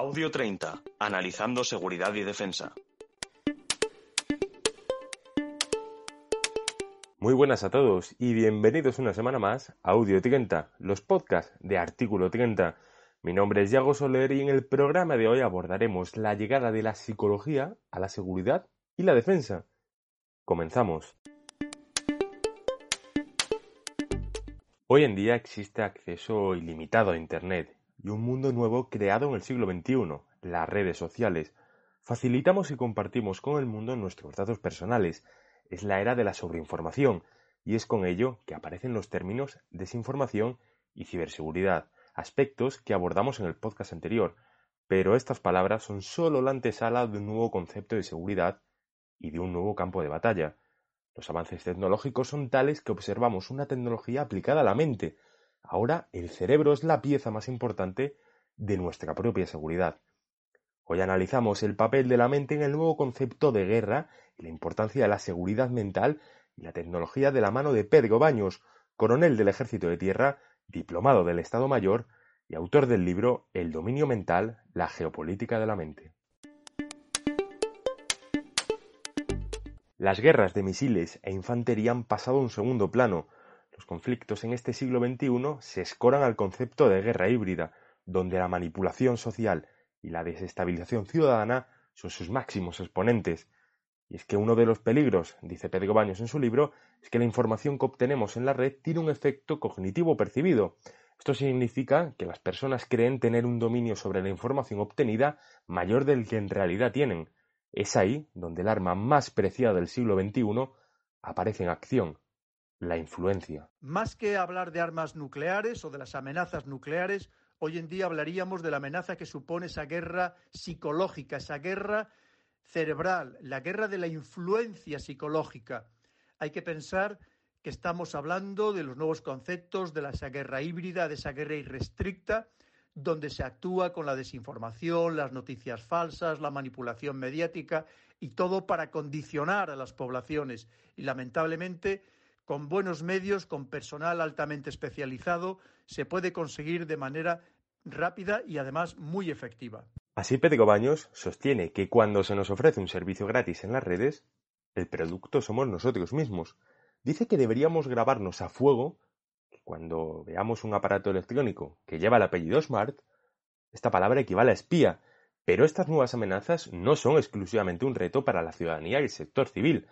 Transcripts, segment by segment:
Audio 30. Analizando seguridad y defensa. Muy buenas a todos y bienvenidos una semana más a Audio 30, los podcasts de Artículo 30. Mi nombre es Yago Soler y en el programa de hoy abordaremos la llegada de la psicología a la seguridad y la defensa. Comenzamos. Hoy en día existe acceso ilimitado a Internet y un mundo nuevo creado en el siglo XXI, las redes sociales. Facilitamos y compartimos con el mundo nuestros datos personales. Es la era de la sobreinformación y es con ello que aparecen los términos desinformación y ciberseguridad, aspectos que abordamos en el podcast anterior, pero estas palabras son solo la antesala de un nuevo concepto de seguridad y de un nuevo campo de batalla. Los avances tecnológicos son tales que observamos una tecnología aplicada a la mente. Ahora el cerebro es la pieza más importante de nuestra propia seguridad. Hoy analizamos el papel de la mente en el nuevo concepto de guerra y la importancia de la seguridad mental y la tecnología de la mano de Pedro Baños, coronel del Ejército de Tierra, diplomado del Estado Mayor y autor del libro El dominio mental, la geopolítica de la mente. Las guerras de misiles e infantería han pasado a un segundo plano. Los conflictos en este siglo XXI se escoran al concepto de guerra híbrida, donde la manipulación social y la desestabilización ciudadana son sus máximos exponentes. Y es que uno de los peligros, dice Pedro Baños en su libro, es que la información que obtenemos en la red tiene un efecto cognitivo percibido. Esto significa que las personas creen tener un dominio sobre la información obtenida mayor del que en realidad tienen. Es ahí donde el arma más preciada del siglo XXI aparece en acción, la influencia. Más que hablar de armas nucleares o de las amenazas nucleares, hoy en día hablaríamos de la amenaza que supone esa guerra psicológica, esa guerra cerebral, la guerra de la influencia psicológica. Hay que pensar que estamos hablando de los nuevos conceptos de esa guerra híbrida, de esa guerra irrestricta, donde se actúa con la desinformación, las noticias falsas, la manipulación mediática y todo para condicionar a las poblaciones. Y lamentablemente, con buenos medios, con personal altamente especializado, se puede conseguir de manera rápida y además muy efectiva. Así Pedro Baños sostiene que cuando se nos ofrece un servicio gratis en las redes, el producto somos nosotros mismos. Dice que deberíamos grabarnos a fuego cuando veamos un aparato electrónico que lleva el apellido Smart, esta palabra equivale a espía, pero estas nuevas amenazas no son exclusivamente un reto para la ciudadanía y el sector civil.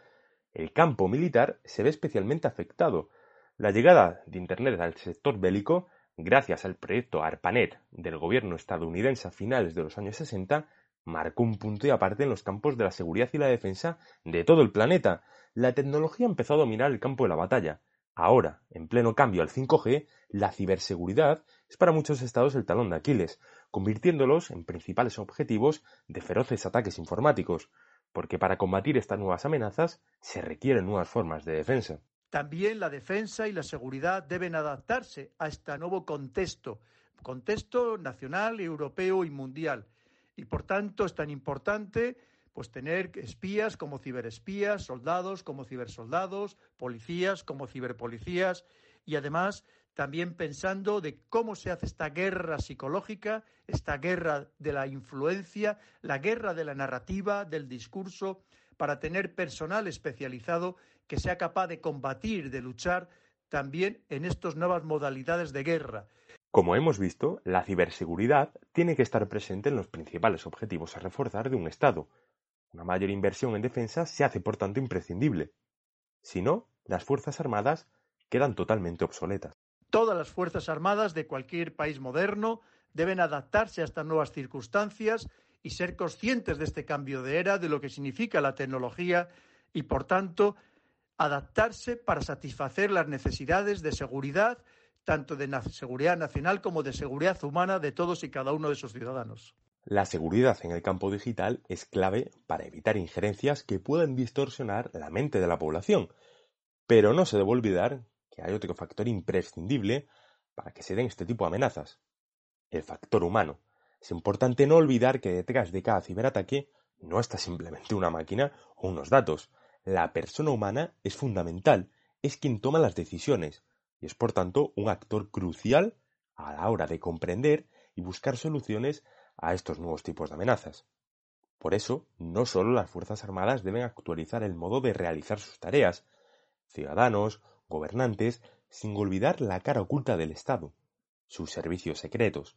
El campo militar se ve especialmente afectado. La llegada de Internet al sector bélico, gracias al proyecto ARPANET del gobierno estadounidense a finales de los años 60, marcó un punto y aparte en los campos de la seguridad y la defensa de todo el planeta. La tecnología empezó a dominar el campo de la batalla. Ahora, en pleno cambio al 5G, la ciberseguridad es para muchos estados el talón de Aquiles, convirtiéndolos en principales objetivos de feroces ataques informáticos, porque para combatir estas nuevas amenazas se requieren nuevas formas de defensa. También la defensa y la seguridad deben adaptarse a este nuevo contexto, contexto nacional, europeo y mundial. Y por tanto es tan importante pues tener espías como ciberespías, soldados como cibersoldados, policías como ciberpolicías y además también pensando de cómo se hace esta guerra psicológica, esta guerra de la influencia, la guerra de la narrativa, del discurso, para tener personal especializado que sea capaz de combatir, de luchar también en estas nuevas modalidades de guerra. Como hemos visto, la ciberseguridad tiene que estar presente en los principales objetivos a reforzar de un Estado, una mayor inversión en defensa se hace por tanto imprescindible. Si no, las Fuerzas Armadas quedan totalmente obsoletas. Todas las Fuerzas Armadas de cualquier país moderno deben adaptarse a estas nuevas circunstancias y ser conscientes de este cambio de era, de lo que significa la tecnología y, por tanto, adaptarse para satisfacer las necesidades de seguridad, tanto de seguridad nacional como de seguridad humana de todos y cada uno de sus ciudadanos. La seguridad en el campo digital es clave para evitar injerencias que puedan distorsionar la mente de la población, pero no se debe olvidar que hay otro factor imprescindible para que se den este tipo de amenazas, el factor humano. Es importante no olvidar que detrás de cada ciberataque no está simplemente una máquina o unos datos. La persona humana es fundamental, es quien toma las decisiones y es por tanto un actor crucial a la hora de comprender y buscar soluciones a estos nuevos tipos de amenazas. Por eso, no solo las Fuerzas Armadas deben actualizar el modo de realizar sus tareas, ciudadanos, gobernantes, sin olvidar la cara oculta del Estado, sus servicios secretos.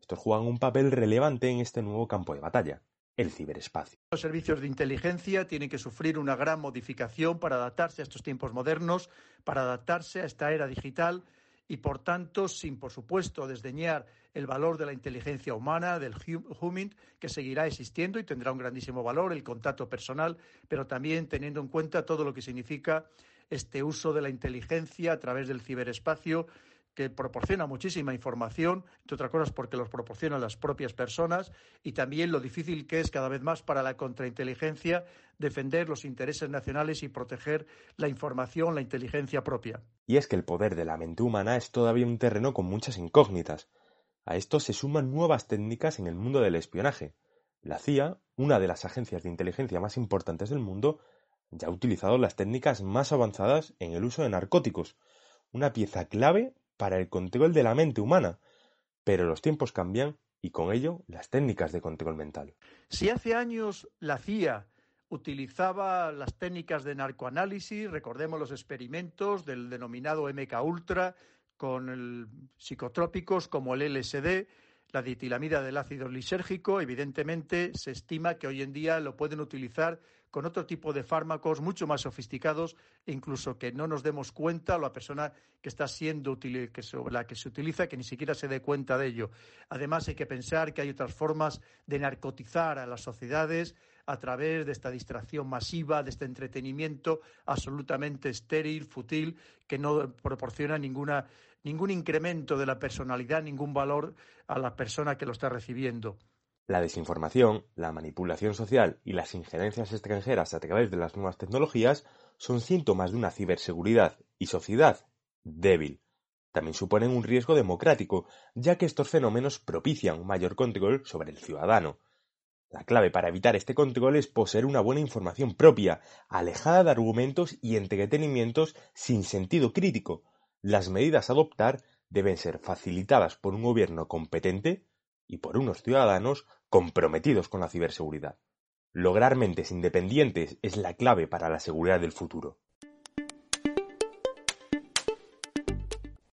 Estos juegan un papel relevante en este nuevo campo de batalla, el ciberespacio. Los servicios de inteligencia tienen que sufrir una gran modificación para adaptarse a estos tiempos modernos, para adaptarse a esta era digital y, por tanto, sin, por supuesto, desdeñar el valor de la inteligencia humana, del humming, que seguirá existiendo y tendrá un grandísimo valor, el contacto personal, pero también teniendo en cuenta todo lo que significa este uso de la inteligencia a través del ciberespacio que proporciona muchísima información, entre otras cosas porque los proporcionan las propias personas, y también lo difícil que es cada vez más para la contrainteligencia defender los intereses nacionales y proteger la información, la inteligencia propia. Y es que el poder de la mente humana es todavía un terreno con muchas incógnitas. A esto se suman nuevas técnicas en el mundo del espionaje. La CIA, una de las agencias de inteligencia más importantes del mundo, ya ha utilizado las técnicas más avanzadas en el uso de narcóticos, una pieza clave para el control de la mente humana, pero los tiempos cambian y con ello las técnicas de control mental. Si hace años la CIA utilizaba las técnicas de narcoanálisis, recordemos los experimentos del denominado MK Ultra con psicotrópicos como el LSD, la ditilamida del ácido lisérgico, evidentemente se estima que hoy en día lo pueden utilizar con otro tipo de fármacos mucho más sofisticados incluso que no nos demos cuenta la persona que está siendo que sobre la que se utiliza que ni siquiera se dé cuenta de ello. Además hay que pensar que hay otras formas de narcotizar a las sociedades a través de esta distracción masiva, de este entretenimiento absolutamente estéril, fútil, que no proporciona ninguna ningún incremento de la personalidad, ningún valor a la persona que lo está recibiendo. La desinformación, la manipulación social y las injerencias extranjeras a través de las nuevas tecnologías son síntomas de una ciberseguridad y sociedad débil. También suponen un riesgo democrático, ya que estos fenómenos propician un mayor control sobre el ciudadano. La clave para evitar este control es poseer una buena información propia, alejada de argumentos y entretenimientos sin sentido crítico, las medidas a adoptar deben ser facilitadas por un gobierno competente y por unos ciudadanos comprometidos con la ciberseguridad. Lograr mentes independientes es la clave para la seguridad del futuro.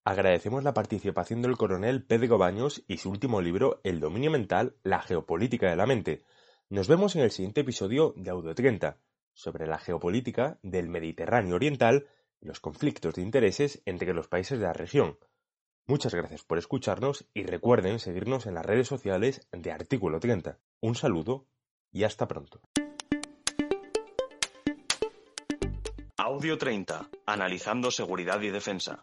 Agradecemos la participación del coronel Pedro Baños y su último libro El dominio mental, la geopolítica de la mente. Nos vemos en el siguiente episodio de Audio 30 sobre la geopolítica del Mediterráneo Oriental los conflictos de intereses entre los países de la región. Muchas gracias por escucharnos y recuerden seguirnos en las redes sociales de Artículo 30. Un saludo y hasta pronto. Audio 30. Analizando seguridad y defensa.